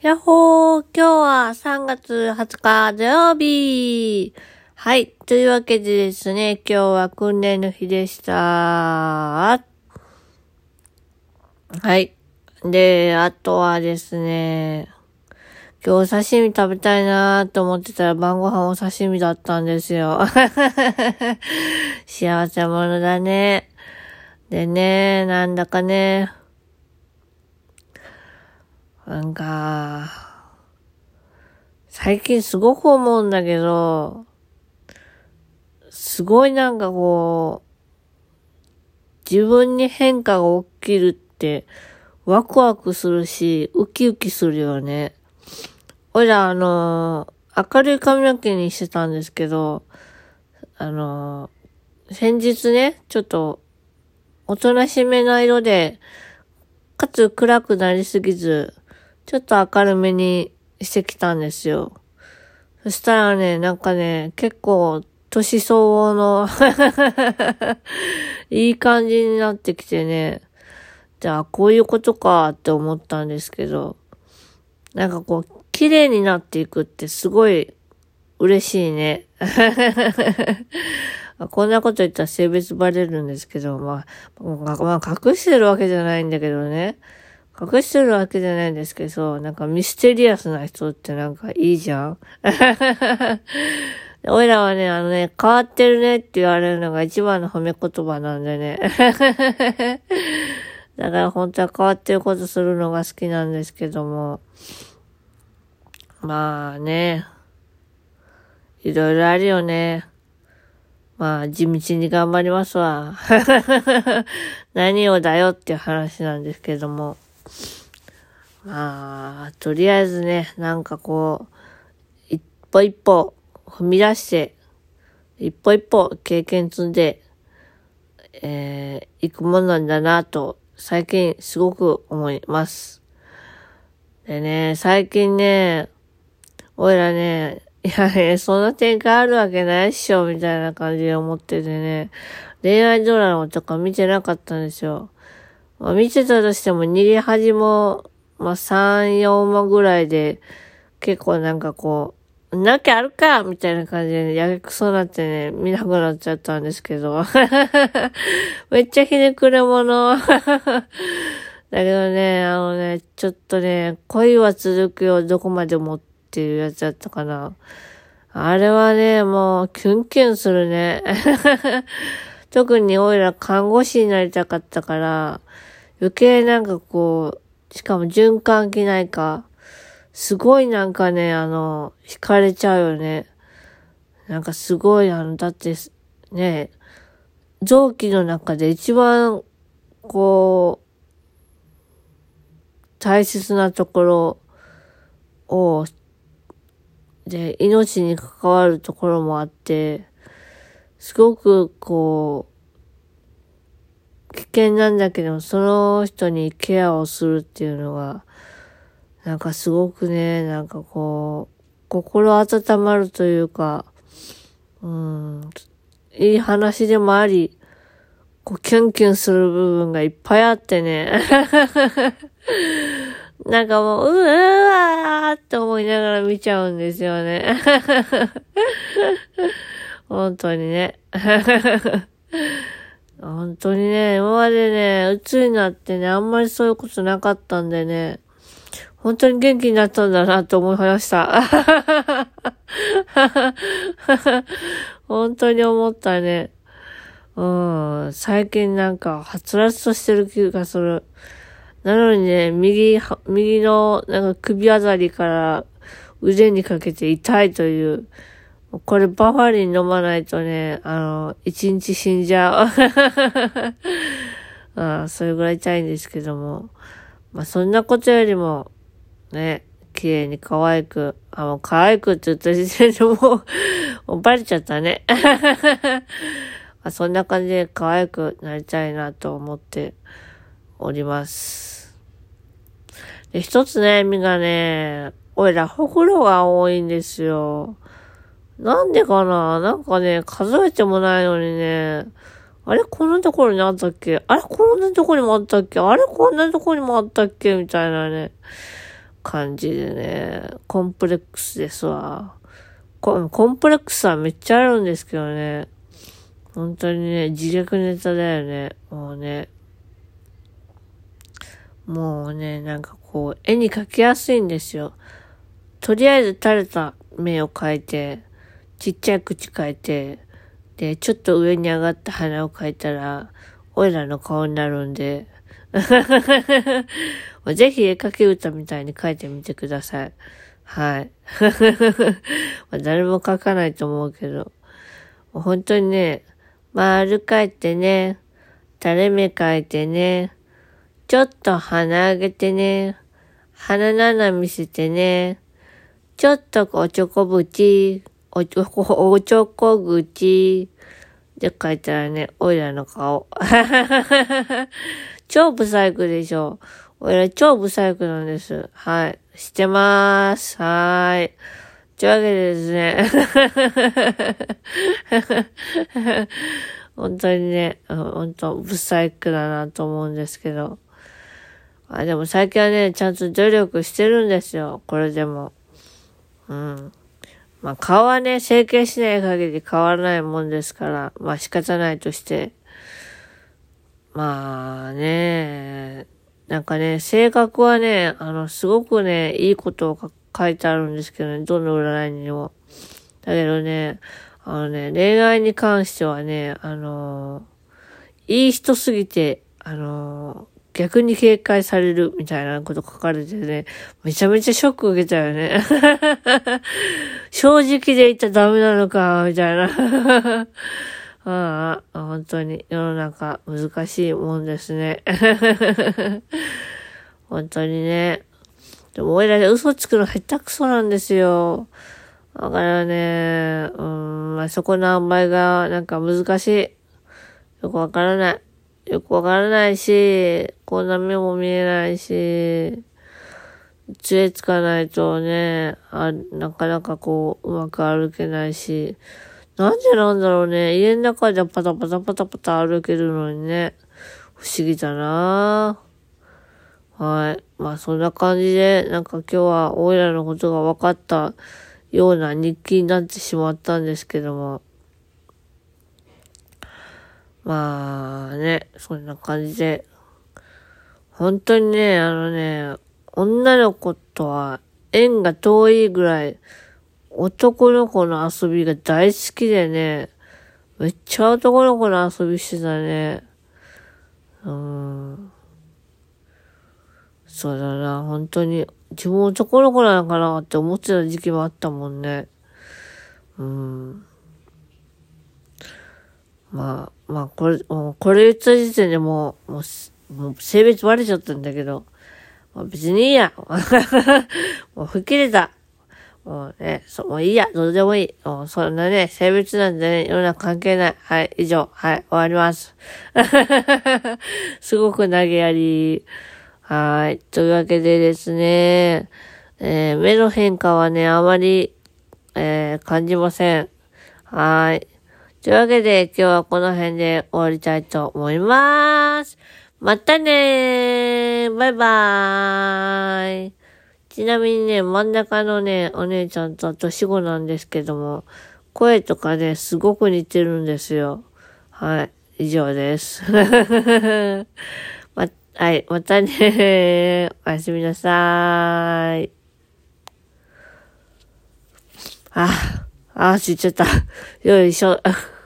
やっほー今日は3月20日土曜日はい。というわけでですね、今日は訓練の日でした。はい。で、あとはですね、今日刺身食べたいなーと思ってたら晩ご飯お刺身だったんですよ。幸せ者だね。でね、なんだかね、なんか、最近すごく思うんだけど、すごいなんかこう、自分に変化が起きるってワクワクするし、ウキウキするよね。おいらあの、明るい髪の毛にしてたんですけど、あの、先日ね、ちょっと、おとなしめな色で、かつ暗くなりすぎず、ちょっと明るめにしてきたんですよ。そしたらね、なんかね、結構、年相応の いい感じになってきてね、じゃあこういうことかって思ったんですけど、なんかこう、綺麗になっていくってすごい嬉しいね。こんなこと言ったら性別バレるんですけど、まあ、まあ、隠してるわけじゃないんだけどね。隠してるわけじゃないんですけど、なんかミステリアスな人ってなんかいいじゃん？おいらはね、あのね、変わってるねって言われるのが一番の褒め言葉なんでね。だから本当は変わってることするのが好きなんですけども。まあね。いろいろあるよね。まあ、地道に頑張りますわ。何をだよっていう話なんですけども。まあ、とりあえずね、なんかこう、一歩一歩踏み出して、一歩一歩経験積んで、えー、行くものなんだなと、最近すごく思います。でね、最近ね、おいらね、いやね、そんな展開あるわけないっしょ、みたいな感じで思っててね、恋愛ドラマとか見てなかったんですよ。まあ、見てたとしても逃げ恥も、まあ、3、4話ぐらいで、結構なんかこう、なきゃあるかみたいな感じで、やけくそなってね、見なくなっちゃったんですけど。めっちゃひねくれ者。だけどね、あのね、ちょっとね、恋は続くよ、どこまでもっていうやつだったかな。あれはね、もう、キュンキュンするね。特にオイラ看護師になりたかったから、余計なんかこう、しかも循環器内科、すごいなんかね、あの、惹かれちゃうよね。なんかすごい、あの、だって、ね、臓器の中で一番、こう、大切なところを、で、命に関わるところもあって、すごくこう、危険なんだけど、その人にケアをするっていうのが、なんかすごくね、なんかこう、心温まるというか、うん、いい話でもあり、こう、キュンキュンする部分がいっぱいあってね。なんかもう、うわーって思いながら見ちゃうんですよね。本当にね。本当にね、今までね、鬱になってね、あんまりそういうことなかったんでね、本当に元気になったんだなと思いました。本当に思ったね。うん、最近なんか、はつらつとしてる気がする。なのにね、右、右のなんか首あたりから腕にかけて痛いという、これバファリン飲まないとね、あの、一日死んじゃう。あそれぐらい痛いんですけども。まあそんなことよりも、ね、綺麗に可愛く、あ、もう可愛くって言った時点でもうもうバレちゃったね。まあそんな感じで可愛くなりたいなと思っております。で、一つ悩みがね、おいらほくろが多いんですよ。なんでかな？なんかね、数えてもないのにね、あれ？こんなところにあったっけ？あれ？こんなところにもあったっけ？あれ？こんなところにもあったっけ？みたいなね。感じでね、コンプレックスですわ。ココンプレックスはめっちゃあるんですけどね。本当にね、自虐ネタだよね。もうね。もうね、なんかこう、絵に描きやすいんですよ。とりあえず垂れた目を描いて、ちっちゃい口描いて、で、ちょっと上に上がった鼻を描いたら、おいらの顔になるんで、ぜひ絵描き歌みたいに描いてみてください。はい。誰も描かないと思うけど、本当にね、丸描いてね、垂れ目描いてね、ちょっと鼻上げてね、鼻七見せてね、ちょっとおちょこぶち、おちょこ、おちょこ口で書いたらね、おいらの顔。超ブサイクでしょ。おいら超ブサイクなんです。はい。してまーす。はーい。というわけでですね。本当にね、本当ブサイクだなと思うんですけど。あ、でも最近はね、ちゃんと努力してるんですよ。これでも。うん。まあ、顔はね、整形しない限り変わらないもんですから、まあ仕方ないとして。まあね、なんかね、性格はね、あの、すごくね、いいことを書いてあるんですけどね、どの占いにも。だけどね、あのね、恋愛に関してはね、あのいい人すぎて、あの逆に警戒されるみたいなこと書かれてね、めちゃめちゃショック受けたよね。正直で言ったらダメなのか、みたいな。ああ、本当に世の中難しいもんですね。本当にね。でも、俺ら嘘つくの下手くそなんですよ。だからね、うん、まあ、そこの塩梅がなんか難しい。よくわからない。よくわからないし、こんな目も見えないし、杖つかないとね、あなかなかこう、うまく歩けないし、なんでなんだろうね。家の中でパタパタパタパタ歩けるのにね。不思議だなはい。まあそんな感じで、なんか今日はオイラのことが分かったような日記になってしまったんですけども。まあね、そんな感じで。本当にね、あのね、女の子とは縁が遠いぐらい、男の子の遊びが大好きでね、めっちゃ男の子の遊びしてたね。うん。そうだな、本当に。自分男の子なのかなって思ってた時期もあったもんね。うん。まあ、まあ、これ、もうこれ言った時点でもう、もう、もう性別バレちゃったんだけど、まあ、別にいいや。もう吹っ切れた。もうね、そう、もういいや、どうでもいい。もうそんなね、性別なんでね、世の中関係ない。はい、以上。はい、終わります。すごく投げやり。はい。というわけでですね、えー、目の変化はね、あまり、えー、感じません。はい。というわけで、今日はこの辺で終わりたいと思います。またねーバイバーイちなみにね、真ん中のね、お姉ちゃんと年子なんですけども、声とかね、すごく似てるんですよ。はい。以上です。ま、はい。またねおやすみなさーい。あ、あ、知っちゃった。よいしょ。